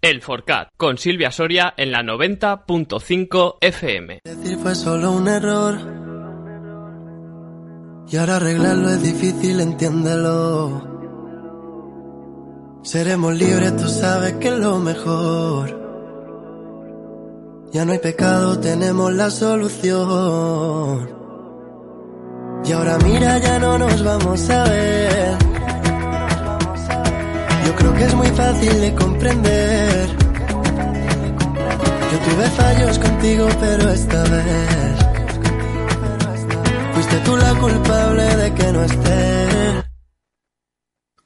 El Forcat, con Silvia Soria en la 90.5 FM. Decir fue solo un error. Y ahora arreglarlo es difícil, entiéndelo. Seremos libres, tú sabes que es lo mejor. Ya no hay pecado, tenemos la solución. Y ahora mira, ya no nos vamos a ver. Yo creo que es muy fácil de comprender. Yo tuve fallos contigo, pero esta vez fuiste tú la culpable de que no esté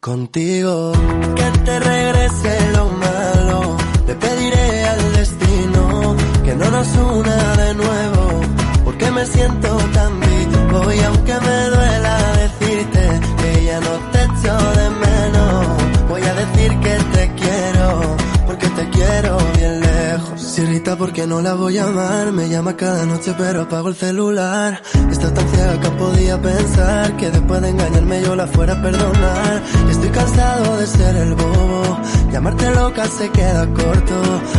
contigo. Que te regrese lo malo, le pediré al destino que no nos una de nuevo, porque me siento tan vivo y aunque me duela decirte que ya no te echo de menos, voy a decir que te quiero, porque te quiero bien lejos. Se porque no la voy a amar, me llama cada noche pero apago el celular. Está tan ciega que podía pensar que después de engañarme yo la fuera a perdonar. Estoy cansado de ser el bobo, llamarte loca se queda corto.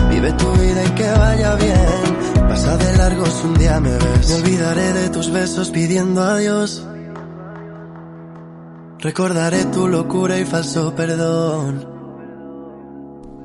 Vive tu vida y que vaya bien. Pasa de largos un día me ves. Me olvidaré de tus besos pidiendo adiós. Recordaré tu locura y falso perdón.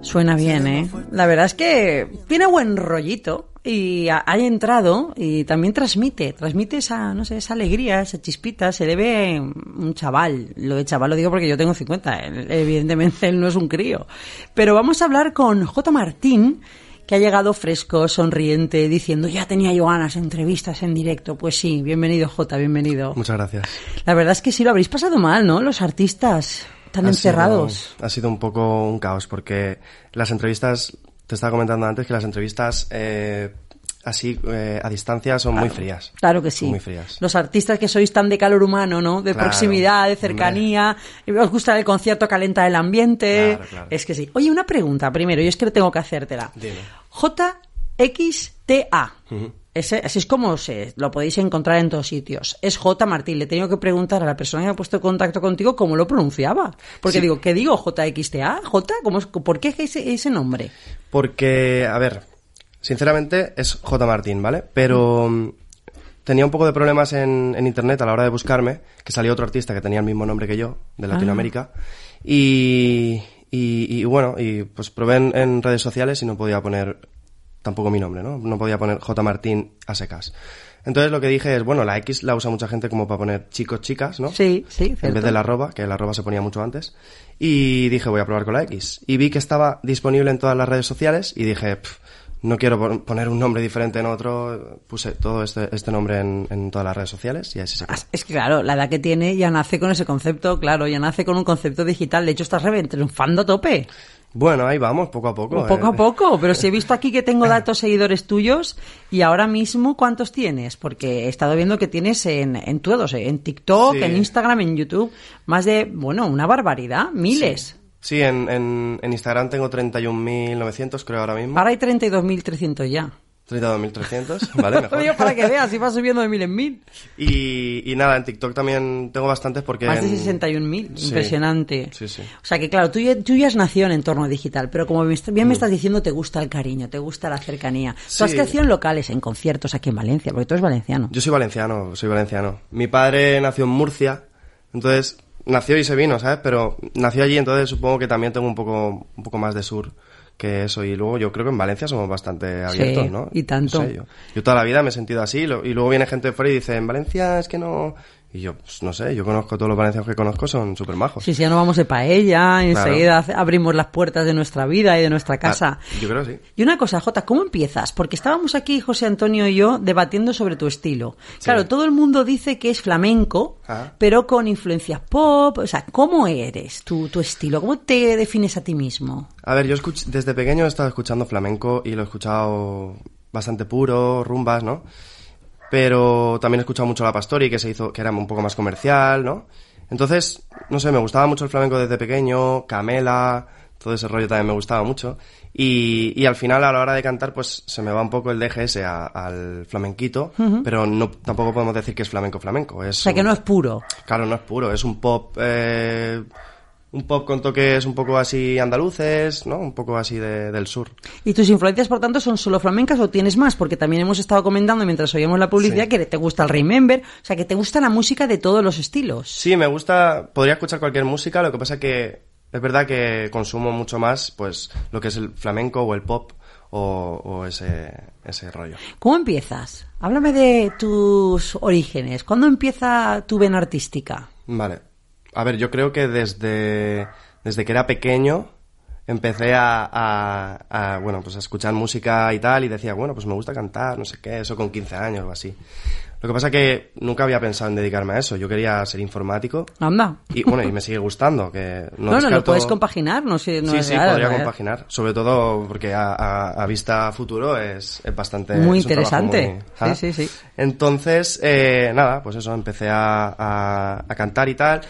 Suena bien, ¿eh? La verdad es que tiene buen rollito y ha, ha entrado y también transmite, transmite esa, no sé, esa alegría, esa chispita. Se le ve un chaval. Lo de chaval lo digo porque yo tengo 50. él- Evidentemente él no es un crío. Pero vamos a hablar con J. Martín, que ha llegado fresco, sonriente, diciendo ya tenía yo ganas entrevistas en directo. Pues sí, bienvenido J, bienvenido. Muchas gracias. La verdad es que sí lo habréis pasado mal, ¿no? Los artistas tan Ha encerrados. sido- ha sido un poco un caos porque las entrevistas, te estaba comentando antes que las entrevistas eh, así eh, a distancia son muy frías. Claro que sí. Muy frías. Los artistas que sois tan de calor humano, ¿no? De Claro, proximidad, de cercanía. Os gusta el concierto, calenta el ambiente. Claro. Es que sí. Oye, una pregunta primero, y es que tengo que hacértela. Dime. JXTA. Ese, así es como se, lo podéis encontrar en todos sitios. Es J. Martín. Le he tenido que preguntar a la persona que ha puesto en contacto contigo cómo lo pronunciaba. Porque Sí. digo, ¿qué digo? JXTA. ¿J? ¿Cómo es- ¿Por qué ese, ese nombre? Porque, a ver, sinceramente es J. Martín, ¿vale? Pero mm, tenía un poco de problemas en, en internet a la hora de buscarme, que salió otro artista que tenía el mismo nombre que yo, de Latinoamérica. Y, y, y bueno, y pues probé en, en redes sociales y no podía poner tampoco mi nombre, ¿no? No podía poner J. Martín a secas. Entonces lo que dije es, bueno, la X la usa mucha gente como para poner chicos, chicas, ¿no? Sí, sí, En vez de la arroba, que la arroba se ponía mucho antes. Y dije, voy a probar con la X. Y vi que estaba disponible en todas las redes sociales y dije, "Pf, no quiero pon- poner un nombre diferente en otro. Puse todo este, este nombre en, en todas las redes sociales y así se. Es que claro, la edad que tiene ya nace con ese concepto, claro, ya nace con un concepto digital. De hecho, estás triunfando a tope. Bueno, ahí vamos, poco a poco. poco eh. a poco, pero si he visto aquí que tengo datos seguidores tuyos y ahora mismo, ¿cuántos tienes? Porque he estado viendo que tienes en, en todos, eh, en TikTok, Sí. en Instagram, en YouTube, más de, bueno, una barbaridad, miles. Sí, en, en, en Instagram tengo 31.900, creo ahora mismo. Ahora hay 32.300 ya. 32.300, ¿vale? Mejor. Digo, para que veas, si va subiendo de mil en mil. Y, y nada, en TikTok también tengo bastantes porque... Más de en- 61.000, Sí. impresionante. Sí, sí. O sea que claro, tú ya, tú ya has nacido en entorno digital, pero como bien me estás diciendo, te gusta el cariño, te gusta la cercanía. Tú has Sí. crecido en locales, en conciertos aquí en Valencia, porque tú eres valenciano. Yo soy valenciano, soy valenciano. Mi padre nació en Murcia, entonces nació y se vino, ¿sabes? Pero nació allí, entonces supongo que también tengo un poco, un poco más de sur que eso. Y luego yo creo que en Valencia somos bastante abiertos, Sí, ¿no? y tanto. No sé, yo, yo toda la vida me he sentido así lo- y luego viene gente de fuera y dice, en Valencia es que no... Y yo, pues, no sé, yo conozco todos los valencianos que conozco, son súper majos. Sí, sí, ya no vamos de paella, enseguida abrimos las puertas de nuestra vida y de nuestra casa. Ah, yo creo que sí. Y una cosa, Jota, ¿cómo empiezas? Porque estábamos aquí, José Antonio y yo, debatiendo sobre tu estilo. Claro, todo el mundo dice que es flamenco, Ah. pero con influencias pop. O sea, ¿cómo eres tu, tu estilo? ¿Cómo te defines a ti mismo? A ver, yo desde pequeño he estado escuchando flamenco y lo he escuchado bastante puro, rumbas, ¿no? Pero también he escuchado mucho la Pastori, que se hizo, que era un poco más comercial, ¿no? Entonces, no sé, me gustaba mucho el flamenco desde pequeño, Camela, todo ese rollo también me gustaba mucho. Y, y al final, a la hora de cantar, pues se me va un poco el DGS a- al flamenquito, pero no, tampoco podemos decir que es flamenco flamenco. Es O sea, que no es puro. Claro, no es puro, es un pop, eh, un pop con toques un poco así andaluces, ¿no? Un poco así de- del sur. ¿Y tus influencias, por tanto, son solo flamencas o tienes más? Porque también hemos estado comentando mientras oíamos la publicidad Sí. que te gusta el Remember, o sea, que te gusta la música de todos los estilos. Sí, me gusta, podría escuchar cualquier música, lo que pasa que es verdad que consumo mucho más, pues, lo que es el flamenco o el pop o, o ese, ese rollo. ¿Cómo empiezas? Háblame de tus orígenes. ¿Cuándo empieza tu vena artística? Vale. A ver, yo creo que desde, desde que era pequeño empecé a, a- a, bueno, pues a escuchar música y tal y decía, bueno, pues me gusta cantar, no sé qué, eso con 15 años o así. Lo que pasa que nunca había pensado en dedicarme a eso. Yo quería ser informático Anda. y bueno, y me sigue gustando, que no No, no, lo descarto- puedes compaginar, no sé. No sí, es sí, podría compaginar. Sobre todo porque a, a- a vista futuro es, es bastante... Muy es interesante. muy-. Sí, sí, sí. Entonces, eh, nada, pues eso, empecé a, a- a cantar y tal.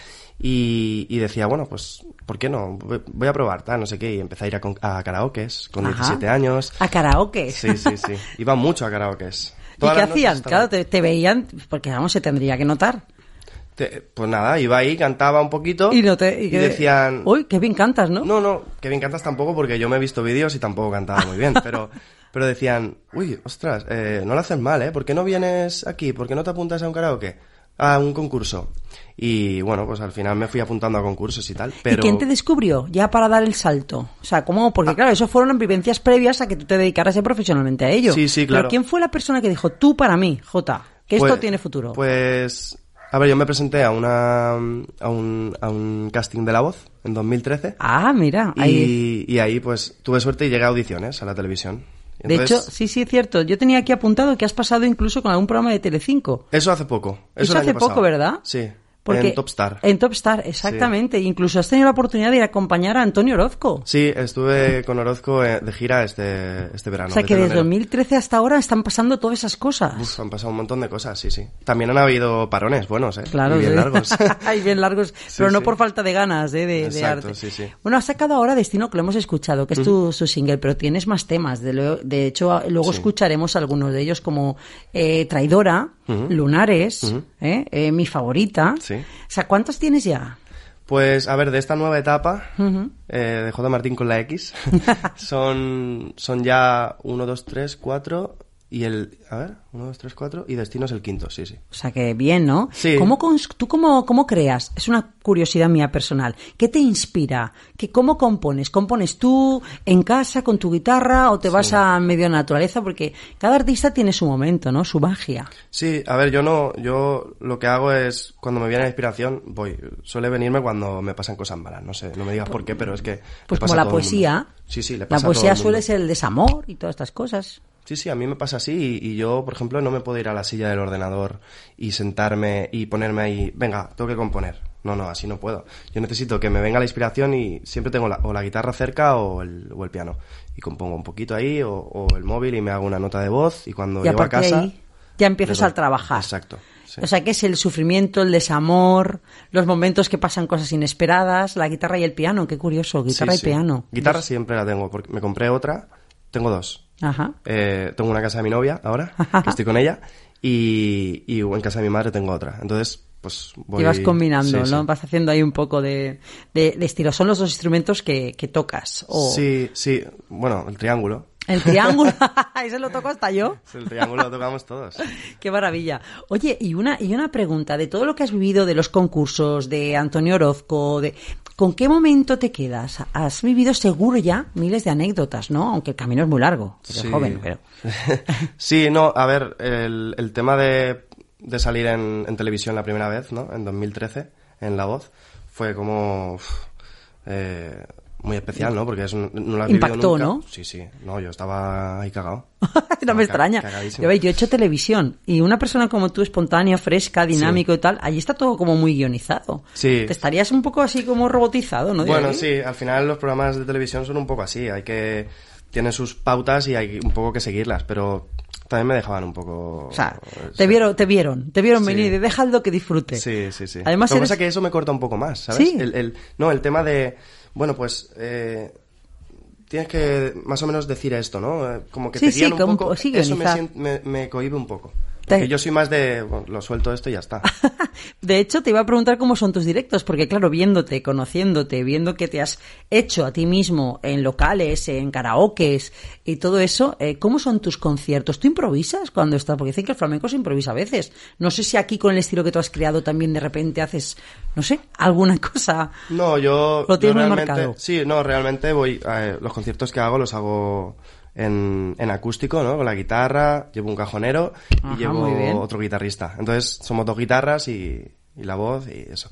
Y, y decía, bueno, pues, ¿por qué no? Voy a probar, tal, no sé qué. Y empecé a ir a, a karaokes con Ajá. 17 años. A karaoke. Sí, sí, sí. Iba mucho a karaokes. ¿Y qué hacían? estaba- Claro, te, te veían, porque vamos, se tendría que notar. Te- pues nada, iba ahí, cantaba un poquito. Y, no te, y que- decían... Uy, qué bien cantas, ¿no? No, no, que bien cantas tampoco porque yo me he visto vídeos y tampoco cantaba muy bien, pero, pero decían, uy, ostras, eh, no lo haces mal, ¿eh? ¿Por qué no vienes aquí? ¿Por qué no te apuntas a un karaoke? A un concurso. Y bueno, pues al final me fui apuntando a concursos y tal, pero... ¿Y quién te descubrió ya para dar el salto? O sea, ¿cómo? Ah. Porque claro, eso fueron vivencias previas a que tú te dedicaras ya profesionalmente a ello. Sí, sí, Pero claro. ¿quién fue la persona que dijo, tú para mí, Jota, que esto Pues- tiene futuro? Pues, a ver, yo me presenté a una, a un, a un casting de La Voz en 2013. ah, mira, ahí... Y, y ahí pues tuve suerte y llegué a audiciones a la televisión. De hecho, sí, sí, es cierto. Yo tenía aquí apuntado que has pasado incluso con algún programa de Telecinco. Eso hace poco. Eso hace poco. ¿verdad? Sí. Porque en Topstar. En Topstar, exactamente. Incluso has tenido la oportunidad de ir a acompañar a Antonio Orozco. Sí, estuve con Orozco eh, de gira este, este verano. o sea de que desde telonero. 2013 hasta ahora están pasando todas esas cosas. Uf, han pasado un montón de cosas, sí, sí. También han habido parones buenos, ¿eh? Claro, Y bien sí. largos. Bien largos, pero no por falta de ganas ¿eh? de, de Exacto, arte. sí, sí. Bueno, has sacado ahora Destino, que lo hemos escuchado, que es tu, su single, pero tienes más temas. De, lo- de hecho, luego escucharemos algunos de ellos como eh, Traidora, Lunares, ¿eh? Eh, Mi Favorita. Sí. O sea, ¿cuántos tienes ya? Pues, a ver, de esta nueva etapa eh, de J. Martín con la X, son, son ya 1, 2, 3, 4 y el... A ver, 1, 2, 3, 4 y Destino es el quinto, sí, sí. O sea, que bien, ¿no? Sí. ¿Cómo ¿Tú cómo, cómo creas? Es una curiosidad mía personal. ¿Qué te inspira? ¿Qué, ¿Cómo compones? ¿Compones tú en casa con tu guitarra o te vas a medio naturaleza? Porque cada artista tiene su momento, ¿no? Su magia. Sí, a ver, yo no, yo lo que hago es, cuando me viene la inspiración, voy, suele venirme cuando me pasan cosas malas, no sé, no me digas por qué, pero es que... Pues como la poesía. Sí, sí, le La pasa a todo poesía el suele ser el desamor y todas estas cosas. Sí, sí, a mí me pasa así y, y yo, por ejemplo, no me puedo ir a la silla del ordenador y sentarme y ponerme ahí, venga, tengo que componer. No, no, así no puedo. Yo necesito que me venga la inspiración y siempre tengo la, o la guitarra cerca o el, o el piano. Y compongo un poquito ahí o, o el móvil y me hago una nota de voz y cuando y llego a casa... ahí ya empiezas a trabajar. Exacto. sí. O sea, que es el sufrimiento, el desamor, los momentos que pasan cosas inesperadas, la guitarra y el piano. Qué curioso, guitarra Sí, y piano. Guitarra siempre la tengo, porque me compré otra, tengo dos. Ajá. Eh, tengo una casa de mi novia ahora, que estoy con ella, y, y en casa de mi madre tengo otra. Entonces, pues voy... Y vas combinando, sí, ¿no? sí. Vas haciendo ahí un poco de, de, de estilo. Son los dos instrumentos que, que tocas. O Sí, sí, bueno, el triángulo. El triángulo. Ese lo toco hasta yo. El triángulo lo tocamos todos. Qué maravilla. Oye, y una, y una pregunta, de todo lo que has vivido de los concursos, de Antonio Orozco, de ¿con qué momento te quedas? Has vivido seguro ya miles de anécdotas, ¿no? Aunque el camino es muy largo, eres Sí. joven, pero... sí, no, a ver, el, el tema de, de salir en, en televisión la primera vez, ¿no? En 2013, en La Voz, fue como... uf, eh, muy especial, ¿no? Porque es un- no lo has vivido Impactó, nunca. ¿no? Sí, sí. No, yo estaba ahí cagado. no me Estaba extraña. cagadísimo. Yo, yo he hecho televisión y una persona como tú, espontánea, fresca, dinámico y tal, allí está todo como muy guionizado. Sí. Te estarías un poco así como robotizado, ¿no? Bueno, sí, al final los programas de televisión son un poco así. Hay que... Tienen sus pautas y hay un poco que seguirlas, pero también me dejaban un poco... O sea, eh, te vieron, te vieron, te vieron Sí. venir y dejadlo que disfrute. Sí, sí, sí. Además Lo que eres- pasa es que eso me corta un poco más, ¿sabes? Sí. El, el- no, el tema de, bueno, pues eh, tienes que más o menos decir esto, ¿no? Eh, Como que Sí, te sí, un poco. sí, eso me, me, me cohíbe un poco. Te- yo soy más de, bueno, lo suelto esto y ya está. De hecho, te iba a preguntar cómo son tus directos, porque claro, viéndote, conociéndote, viendo que te has hecho a ti mismo en locales, en karaokes y todo eso, eh, ¿cómo son tus conciertos? ¿Tú improvisas cuando estás? Porque dicen que el flamenco se improvisa a veces. No sé si aquí con el estilo que tú has creado también de repente haces, no sé, alguna cosa. No, yo. Lo yo tienes muy marcado. Sí, no, realmente voy. eh, los conciertos que hago los hago en, en acústico, ¿no? Con la guitarra, llevo un cajonero Ajá, y llevo otro guitarrista. Entonces, somos dos guitarras y, y la voz y eso.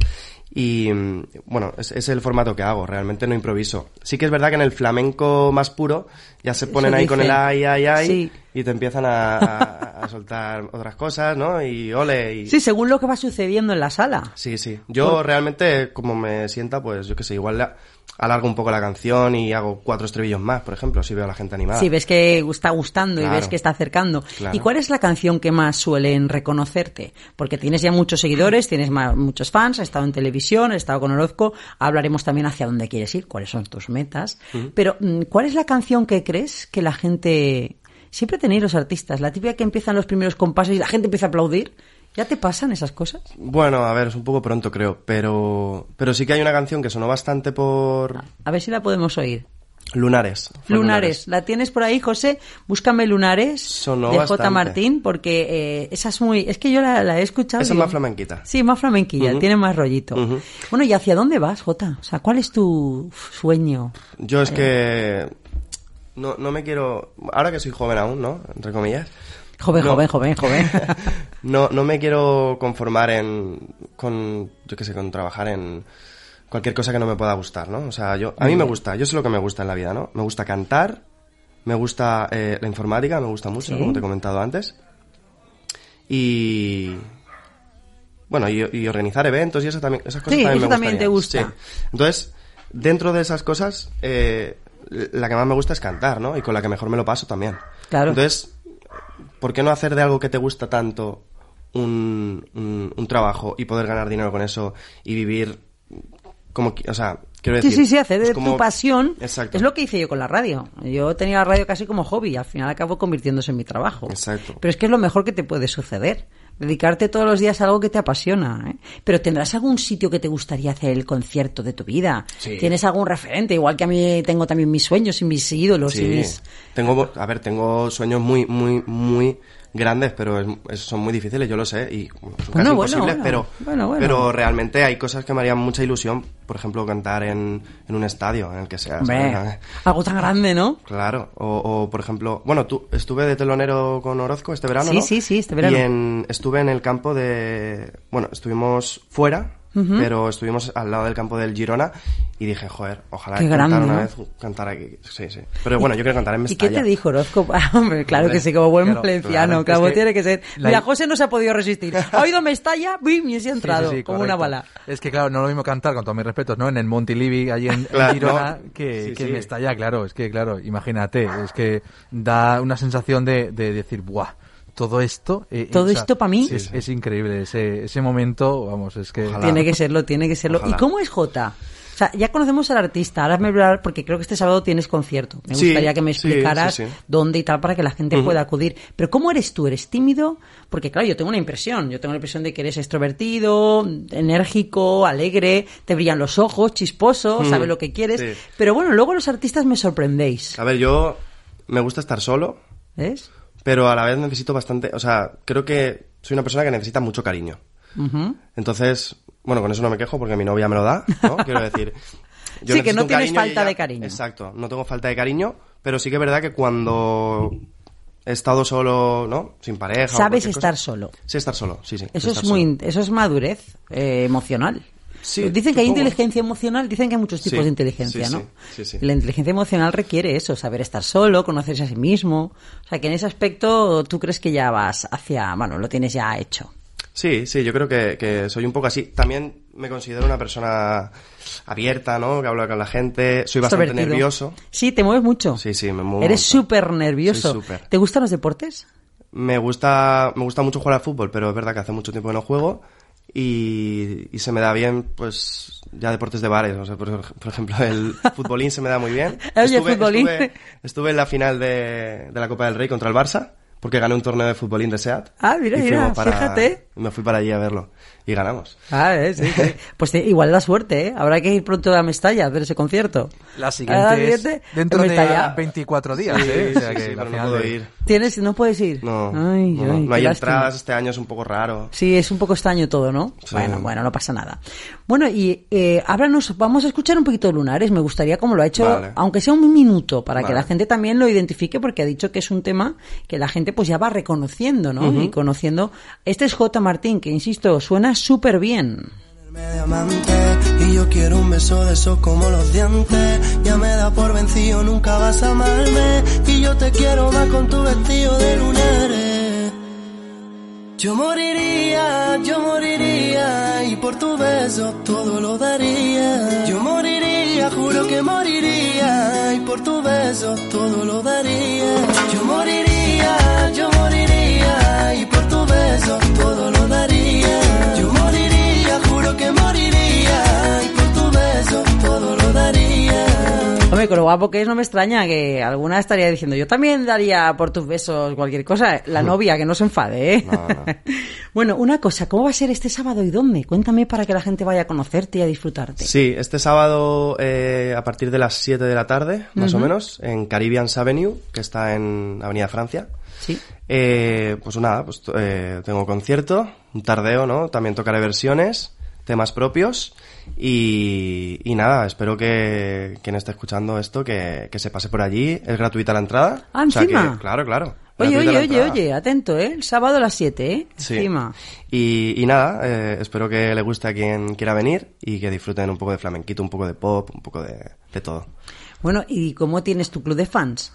Y mm, bueno, es, es el formato que hago, realmente no improviso. Sí que es verdad que en el flamenco más puro ya se ponen ahí con el ay, ay, ay Sí. y te empiezan a, a- a soltar otras cosas, ¿no? Y ole, y... Sí, según lo que va sucediendo en la sala. Sí, sí. Yo realmente, como me sienta, pues yo qué sé, igual la- alargo un poco la canción y hago cuatro estribillos más, por ejemplo, si veo a la gente animada. Si ves que está gustando y Claro. ves que está acercando. Claro. ¿Y cuál es la canción que más suelen reconocerte? Porque tienes ya muchos seguidores, tienes ma- muchos fans, has estado en televisión, has estado con Orozco, hablaremos también hacia dónde quieres ir, cuáles son tus metas. Pero, mm, ¿cuál es la canción que crees que la gente... Siempre tenéis los artistas, la típica que empiezan los primeros compases y la gente empieza a aplaudir. ¿Ya te pasan esas cosas? Bueno, a ver, es un poco pronto, creo, pero, pero sí que hay una canción que sonó bastante por A ver si la podemos oír. Lunares. Lunares, ¿la tienes por ahí, José? Búscame Lunares Sonó de J. Martín, porque eh, esa es muy... Es que yo la, la he escuchado. Esa es más flamenquita. Sí, más flamenquilla, tiene más rollito. Bueno, ¿y hacia dónde vas, Jota? O sea, ¿cuál es tu sueño? Yo es que no, no me quiero... Ahora que soy joven aún, ¿no? Entre comillas. Joven, No. joven, joven, joven. no, no me quiero conformar en, con, yo qué sé, con trabajar en cualquier cosa que no me pueda gustar, ¿no? O sea, yo, a mí me gusta, yo sé lo que me gusta en la vida, ¿no? Me gusta cantar, me gusta eh, la informática, me gusta mucho, Sí. como te he comentado antes. Y, bueno, y, y organizar eventos y eso también, esas cosas Sí, también eso me también te gusta. Sí. Entonces, dentro de esas cosas, eh, la que más me gusta es cantar, ¿no? Y con la que mejor me lo paso también. Claro. Entonces, ¿por qué no hacer de algo que te gusta tanto un, un, un trabajo y poder ganar dinero con eso y vivir como, o sea, quiero Sí, decir... sí, sí, hacer de como- tu pasión. Exacto. Es lo que hice yo con la radio. Yo tenía la radio casi como hobby y al final acabó convirtiéndose en mi trabajo. Exacto. Pero es que es lo mejor que te puede suceder. Dedicarte todos los días a algo que te apasiona. ¿eh? Pero tendrás algún sitio que te gustaría hacer el concierto de tu vida. Sí. Tienes algún referente, igual que a mí tengo también mis sueños y mis ídolos y Sí, mis. tengo, a ver, tengo sueños muy, muy, muy grandes, pero es- es- son muy difíciles, yo lo sé, y bueno, son Bueno, casi bueno, imposibles, bueno. pero, pero realmente hay cosas que me harían mucha ilusión, por ejemplo, cantar en, en un estadio, en el que sea. Algo tan grande, ¿no? Claro, o, o, por ejemplo, bueno, tú estuve de telonero con Orozco este verano, Sí, ¿no? sí, sí, este verano. Y en, estuve en el campo de, bueno, estuvimos fuera, pero estuvimos al lado del campo del Girona y dije, joder, ojalá Qué cantar grande, una ¿no? vez, cantar aquí, sí, sí. Pero bueno, yo quiero cantar en ¿Y Mestalla. qué te dijo Orozco? Ah, hombre, claro que sí, como buen valenciano, claro. claro, Es que tiene que ser. la- Mira, José no se ha podido resistir. Ha oído Mestalla, ¡bim! y se ha entrado, sí, sí, como una bala. Es que, claro, no es lo mismo cantar, con todos mis respetos, ¿no? En el Montilivi, allí en, Claro, Girona, no. que, Sí, que sí. en Mestalla, claro. Es que, claro, imagínate, es que da una sensación de, de decir, ¡buah! Todo esto... eh, ¿Todo esto pa' mí? Es, es increíble, ese, ese momento, vamos, es que... Ojalá. Tiene que serlo, tiene que serlo. Ojalá. ¿Y cómo es Jota? O sea, ya conocemos al artista, ahora me voy a hablar, porque creo que este sábado tienes concierto. Me Sí, gustaría que me explicaras sí, sí. dónde y tal para que la gente pueda acudir. Pero ¿cómo eres tú? ¿Eres tímido? Porque claro, yo tengo una impresión. Yo tengo la impresión de que eres extrovertido, enérgico, alegre, te brillan los ojos, chisposo, Mm, sabes lo que quieres. sí. Pero bueno, luego los artistas me sorprendéis. A ver, yo me gusta estar solo, ¿Ves? Pero a la vez necesito bastante, o sea, creo que soy una persona que necesita mucho cariño. Entonces, bueno, con eso no me quejo porque mi novia me lo da, ¿no? Quiero decir. Sí, que no tienes falta ella- de cariño. Exacto, no tengo falta de cariño, pero sí que es verdad que cuando he estado solo, ¿no? Sin pareja. o Sabes estar cosa. solo. Sí, estar solo, sí, sí. Eso es muy, solo. eso es madurez eh, emocional. Sí, dicen que hay inteligencia emocional, dicen que hay muchos tipos Sí, de inteligencia, sí, ¿no? La inteligencia emocional requiere eso, saber estar solo, conocerse a sí mismo. O sea, que en ese aspecto tú crees que ya vas hacia, bueno, lo tienes ya hecho. Sí, sí, yo creo que, que soy un poco así. También me considero una persona abierta, ¿no? Que habla con la gente. Soy bastante Extrovertido. nervioso. Sí, te mueves mucho. Sí, sí, me muevo. Eres súper nervioso. Soy súper. ¿Te gustan los deportes? Me gusta, me gusta mucho jugar al fútbol, pero es verdad que hace mucho tiempo que no juego y, y se me da bien, pues, ya deportes de bares. O sea, por, por ejemplo, el futbolín se me da muy bien. Oye, futbolín. Estuve, estuve en la final de, de la Copa del Rey contra el Barça, porque gané un torneo de futbolín de SEAT. Ah, mira, mira, fuimos para- fíjate. Me fui para allí a verlo y ganamos. Ah, eh, sí, sí. Pues igual da suerte, ¿eh? Habrá que ir pronto a Mestalla a ver ese concierto. La siguiente es dentro en de Mestalla. 24 días, Sí, ¿eh? O sea que sí, la no final puedo de- ir. ¿Tienes? ¿No puedes ir? No, Ay, no, ay, hay lástima. entradas, este año es un poco raro. Sí, es un poco extraño todo, ¿no? Sí. Bueno, bueno, no pasa nada. Bueno, y eh, háblanos, vamos a escuchar un poquito de Lunares. Me gustaría, como lo ha hecho, Vale. aunque sea un minuto, para que la gente también lo identifique, porque ha dicho que es un tema que la gente pues ya va reconociendo, ¿no? Y conociendo. Este es J. Martín, que insisto, suena súper bien. y yo quiero un beso de esos como los dientes. Ya me da por vencido, nunca vas a amarme y yo te quiero más con tu vestido de lunares. Yo moriría, yo moriría y por tu beso todo lo daría. Yo moriría, juro que moriría y por tu beso todo lo daría. Yo moriría, yo moriría Hombre, con lo guapo que es, no me extraña que alguna estaría diciendo, yo también daría por tus besos cualquier cosa. La novia, que no se enfade, ¿eh? No, no. bueno, una cosa, ¿cómo va a ser este sábado y dónde? Cuéntame para que la gente vaya a conocerte y a disfrutarte. Sí, este sábado eh, a partir de las 7 de la tarde, más o menos, en Caribbean Avenue, que está en Avenida Francia. Sí. Eh, pues nada, pues eh, tengo concierto, un tardeo, ¿no? También tocaré versiones, temas propios y, y nada, espero que quien esté escuchando esto que, que se pase por allí. Es gratuita la entrada. Ah, O sea encima. que, claro, claro. Oye, oye, oye, oye, atento, ¿eh? El sábado a las 7, ¿eh? Sí. Encima. Y, y nada, eh, espero que le guste a quien quiera venir y que disfruten un poco de flamenquito, un poco de pop, un poco de, de todo. Bueno, ¿y cómo tienes tu club de fans?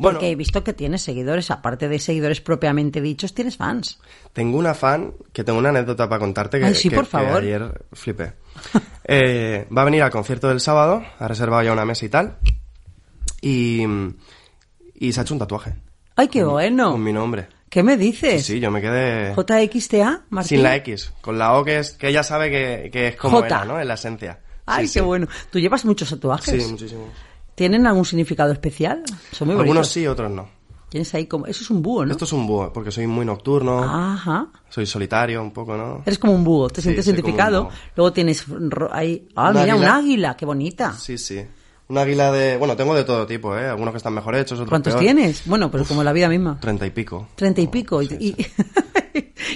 Bueno, Porque he visto que tienes seguidores, aparte de seguidores propiamente dichos, tienes fans. Tengo una fan que tengo una anécdota para contarte que, Ay, sí, que- por que favor. ayer flipé. Eh, va a venir al concierto del sábado, ha reservado ya una mesa y tal, y, y se ha hecho un tatuaje. ¡Ay, qué bueno! Con mi nombre. ¿Qué me Sí, dices? sí, yo me quedé JXTA, Martín. sin la X, con la O que es que ella sabe que, que es como J. era, ¿no? En la esencia. Ay, Sí, qué sí. bueno. ¿Tú llevas muchos tatuajes? Sí, muchísimos. ¿Tienen algún significado especial? Son muy Algunos bonitos. sí, otros no. Tienes ahí como... Eso es un búho, ¿no? Esto es un búho, porque soy muy nocturno, Ajá. soy solitario un poco, ¿no? Eres como un búho, te Sí, sientes identificado. Luego tienes ahí... Ah, Un mira, un águila. águila, qué bonita. Sí, sí. Un águila de... Bueno, tengo de todo tipo, ¿eh? Algunos que están mejor hechos, otros ¿Cuántos peor. tienes? Bueno, pues como la vida misma. Treinta y pico. Treinta y pico. Y, Sí, y-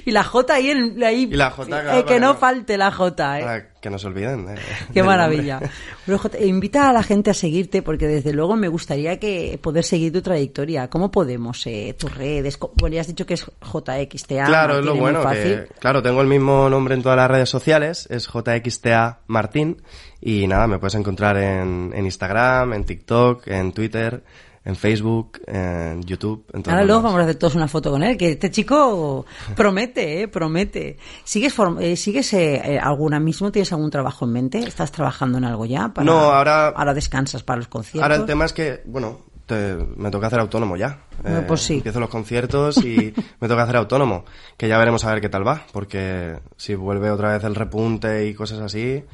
y la J ahí, en, ahí Y la J, claro, eh, que no falte la J, ¿eh? Para que no se olviden. eh, Qué maravilla. Bueno, J, invita a la gente a seguirte porque desde luego me gustaría que poder seguir tu trayectoria. ¿Cómo podemos? Eh, tus redes. Bueno, ya has dicho que es JXTA. Claro, es lo bueno. Que, claro, tengo el mismo nombre en todas las redes sociales. Es JXTA Martín. Y nada, me puedes encontrar en, en Instagram, en TikTok, en Twitter, en Facebook, en YouTube. En Ahora luego vamos a hacer todos una foto con él, que este chico promete, eh, promete. ¿Sigues, form- eh, ¿sigues eh, eh, alguna mismo? ¿Tienes algún trabajo en mente? ¿Estás trabajando en algo ya? Para, No, ahora- Ahora descansas para los conciertos. Ahora el tema es que, bueno, te- me toca hacer autónomo ya. Bueno, Eh, pues sí. Empiezo los conciertos y me toca hacer autónomo. Que ya veremos a ver qué tal va. Porque si vuelve otra vez el repunte y cosas así,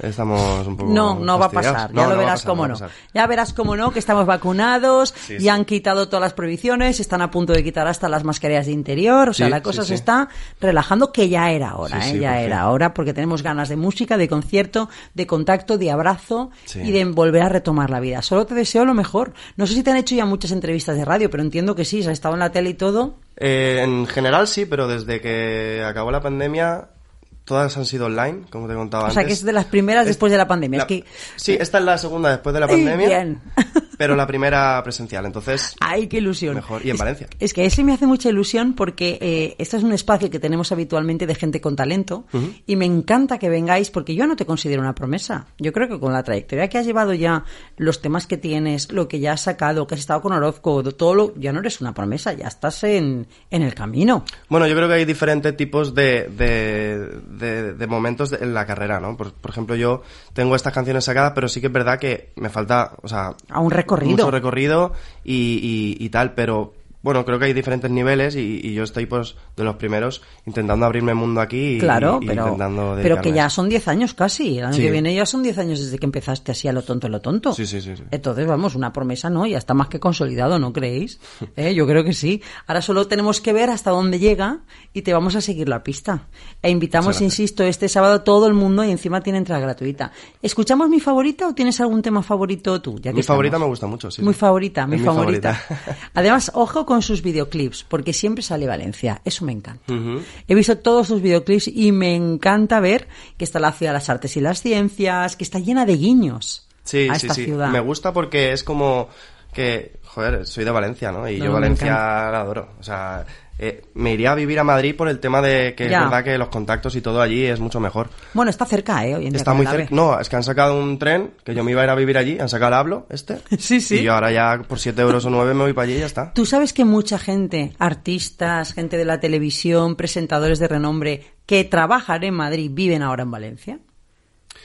estamos un poco. No, no va a pasar. No, Ya lo no verás pasar, cómo no. Ya verás cómo no, que estamos vacunados, Sí, y sí. han quitado todas las prohibiciones, están a punto de quitar hasta las mascarillas de interior. O sea, Sí, la cosa se está relajando, que ya era hora, ¿eh? ya era hora, porque tenemos ganas de música, de concierto, de contacto, de abrazo y de volver a retomar la vida. Solo te deseo lo mejor. No sé si te han hecho ya muchas entrevistas de radio, pero entiendo que sí, has estado en la tele y todo. Eh, en general sí, pero desde que acabó la pandemia, todas han sido online, como te contaba O antes. sea, que es de las primeras después de la pandemia. La- Es que... Sí, esta es la segunda después de la pandemia. bien. pero la primera presencial, entonces ¡Ay, qué ilusión! Mejor. Y en Es- Valencia. Es que ese me hace mucha ilusión porque eh, este es un espacio que tenemos habitualmente de gente con talento y me encanta que vengáis porque yo no te considero una promesa. Yo creo que con la trayectoria que has llevado ya, los temas que tienes, lo que ya has sacado, que has estado con Orozco, todo lo, ya no eres una promesa, ya estás en, en el camino. Bueno, yo creo que hay diferentes tipos de, de, de- de momentos en la carrera, ¿no? Por, por ejemplo, yo tengo estas canciones sacadas, pero sí que es verdad que me falta, o sea... A un Mucho recorrido y- y tal, pero bueno, creo que hay diferentes niveles y, y yo estoy, pues, de los primeros intentando abrirme mundo aquí y, Claro, y pero, intentando pero que ya son 10 años casi. El año Sí. que viene ya son 10 años desde que empezaste así a lo tonto, a lo tonto. Sí, sí, sí, sí. Entonces, vamos, una promesa no, ya está más que consolidado, ¿no creéis? ¿Eh? Yo creo que sí. Ahora solo tenemos que ver hasta dónde llega y te vamos a seguir la pista. E invitamos, insisto, este sábado a todo el mundo y encima tiene entrada gratuita. ¿Escuchamos mi favorita o tienes algún tema favorito tú? Ya que Mi favorita estamos? me gusta mucho, sí. Muy favorita, mi, mi favorita. favorita. Además, ojo con sus videoclips, porque siempre sale Valencia. Eso me encanta. He visto todos sus videoclips y me encanta ver que está la ciudad de las artes y las ciencias, que está llena de guiños Sí, a sí, esta sí. ciudad. Me gusta porque es como que, joder, soy de Valencia, ¿no? Y No, yo Valencia la adoro. O sea, eh, me iría a vivir a Madrid por el tema de que Ya. es verdad que los contactos y todo allí es mucho mejor. Bueno, está cerca, ¿eh? Hoy en día Está muy cerca. No, es que han sacado un tren que yo me iba a ir a vivir allí. Han sacado el hablo, este. Sí, sí. Y yo ahora ya por 7 euros o 9 me voy para allí y ya está. Tú sabes que mucha gente, artistas, gente de la televisión, presentadores de renombre, que trabajan en Madrid, viven ahora en Valencia.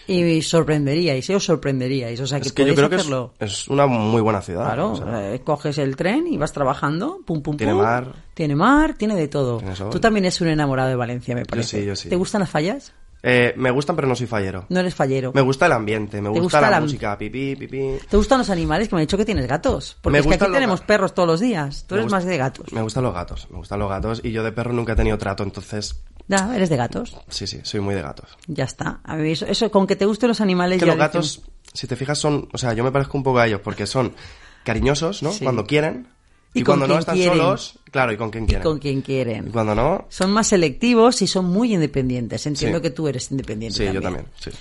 Y sorprenderíais, ¿eh? os sorprenderíais. O sea, que Es que yo creo que es, una muy buena ciudad. Claro, o sea, eh, coges el tren y vas trabajando, pum, pum, Tiene pum. mar. Tiene mar, tiene de todo. Tiene. Tú también eres un enamorado de Valencia, me parece. sí, yo sí. ¿Te gustan las fallas? eh, me gustan, pero no soy fallero. No eres fallero. Me gusta el ambiente, me ¿Te gusta, gusta la la- música, pipí, pipí. ¿Te gustan los animales? Que me han dicho que tienes gatos. Porque Me es que aquí tenemos gatos. perros todos los días. Tú Me eres más de gatos. Me gustan los gatos, me gustan los gatos y yo de perro nunca he tenido trato, entonces Ya, eres de gatos. sí, sí, soy muy de gatos. Ya está. A eso, eso, con que te gusten los animales que ya los dicen- gatos, si te fijas, son, o sea, yo me parezco un poco a ellos porque son cariñosos, ¿no? Sí. Cuando quieren Y y, cuando no están quieren. solos, claro, y con quien y quieren. con quien quieren. Y cuando no, Son más selectivos y son muy independientes. Entiendo Sí. que tú eres independiente. sí, yo también. también, sí.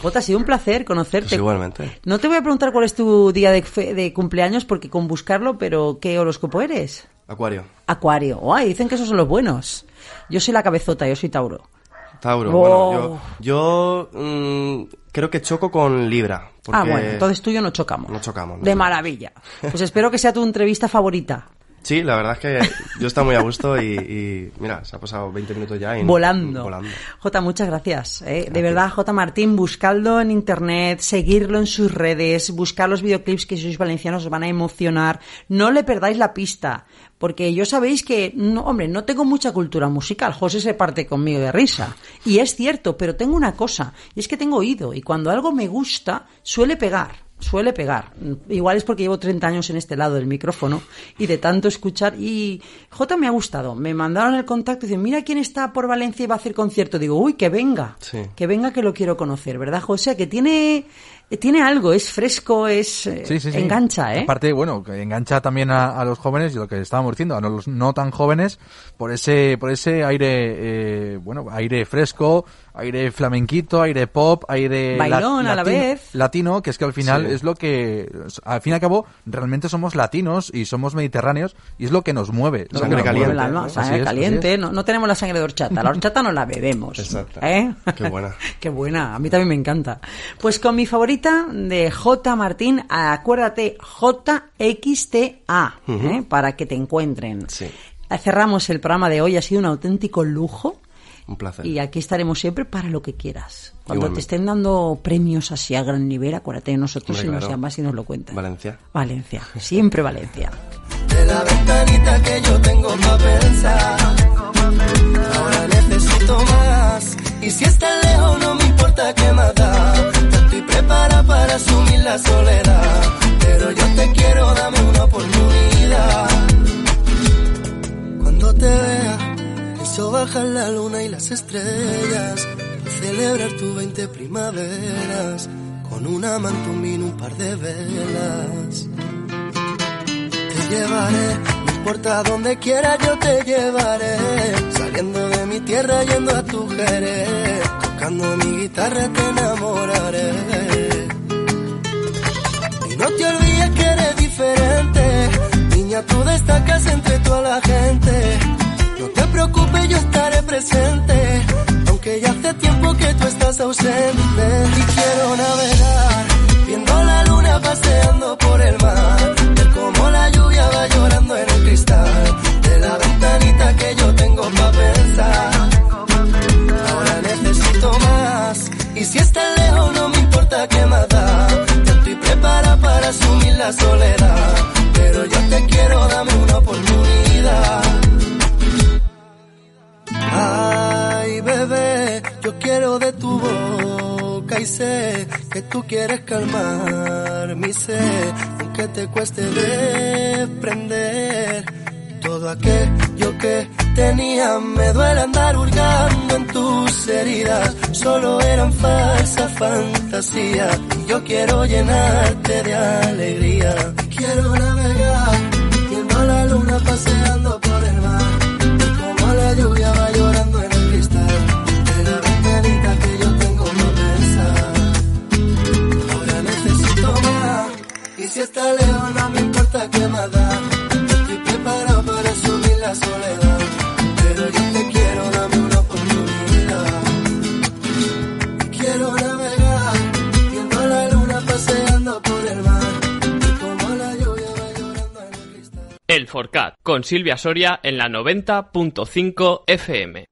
Jota, ha sido un placer conocerte. Pues igualmente. No te voy a preguntar cuál es tu día de, fe- de cumpleaños porque con buscarlo, pero ¿qué horóscopo eres? Acuario, Acuario. Ay, dicen que esos son los buenos. Yo soy la cabezota, yo soy Tauro. Tauro, Oh. bueno, yo, yo mm, creo que choco con Libra. Porque Ah, bueno, entonces tú y yo no chocamos. No chocamos, no de maravilla. Pues espero que sea tu entrevista favorita. Sí, la verdad es que yo estoy muy a gusto y, y, mira, se ha pasado 20 minutos ya y Volando. volando. Jota, muchas gracias. ¿eh? De verdad, J. Martín, buscadlo en internet, seguirlo en sus redes, buscar los videoclips que si sois valencianos os van a emocionar. No le perdáis la pista, porque yo sabéis que, no, hombre, no tengo mucha cultura musical. José se parte conmigo de risa. Y es cierto, pero tengo una cosa, y es que tengo oído, y cuando algo me gusta, suele pegar. Suele pegar. Igual es porque llevo 30 años en este lado del micrófono y de tanto escuchar. Y J me ha gustado. Me mandaron el contacto y dicen, mira quién está por Valencia y va a hacer concierto. Digo, uy, que venga. Sí. Que venga que lo quiero conocer, ¿verdad, José? Que tiene, tiene algo, es fresco, es... eh, Sí, sí, sí. Engancha, ¿eh? Aparte, bueno, que engancha también a, a los jóvenes, y lo que estábamos diciendo, a los no tan jóvenes, por ese, por ese aire, eh, bueno, aire fresco, aire flamenquito, aire pop, aire Bailón a la latino, vez. latino, que es que al final Sí. es lo que, al fin y al cabo, realmente somos latinos y somos mediterráneos y es lo que nos mueve. lo que Sangre nos caliente, mueve. El alma, ¿no? sangre es, caliente. No, no tenemos la sangre de horchata, la horchata no la bebemos. Exacto. ¿eh? Qué buena. Qué buena, a mí también me encanta. Pues con mi favorita de J. Martín, acuérdate, JXTA, ¿eh? para que te encuentren. Sí. Cerramos el programa de hoy, ha sido un auténtico lujo. Un placer. Y aquí estaremos siempre para lo que quieras. Cuando Igualmente. te estén dando premios así a gran nivel, acuérdate de nosotros Hombre, y nos claro. llamas y nos lo cuentas. Valencia. Valencia, siempre Valencia. De la ventanita que yo tengo pa' pensar. Ahora necesito más. Y si estás lejos, no me importa qué más da. Estoy preparada para asumir la soledad. Pero yo te quiero, dame una oportunidad. Cuando te vea, pienso bajar la luna y las estrellas. Y celebrar tu 20 primaveras. Con una mantumina, un par de velas. Te llevaré, no importa donde quiera yo te llevaré. Saliendo de mi tierra yendo a tu jerez. Tocando mi guitarra te enamoraré. Y no te olvides que eres diferente. Niña, tú destacas entre toda la gente. No te preocupes, yo estaré presente. Aunque ya hace tiempo que tú estás ausente. Y quiero navegar, viendo la luna paseando por el mar. Ver cómo la lluvia va llorando en el cristal. De la ventanita que yo tengo para pensar. Ahora necesito más. Y si estás lejos, no me importa qué más da. Ya estoy preparada para asumir la soledad. Pero yo te quiero, dame una oportunidad. Ay, bebé, yo quiero de tu boca y sé que tú quieres calmar mi sed, aunque te cueste desprender todo aquello que tenía. Me duele andar hurgando en tus heridas, solo eran falsa fantasía. Y yo quiero llenarte de alegría. Quiero navegar, viendo la luna paseando por el mar. Como la lluvia si está lejos, no me importa qué más da. Estoy preparado para asumir la soledad. Pero yo te quiero, dame una oportunidad. Quiero navegar, viendo la luna paseando por el mar. Y como la lluvia va llorando en el cristal. El Forcat, con Silvia Soria en la 90.5 FM.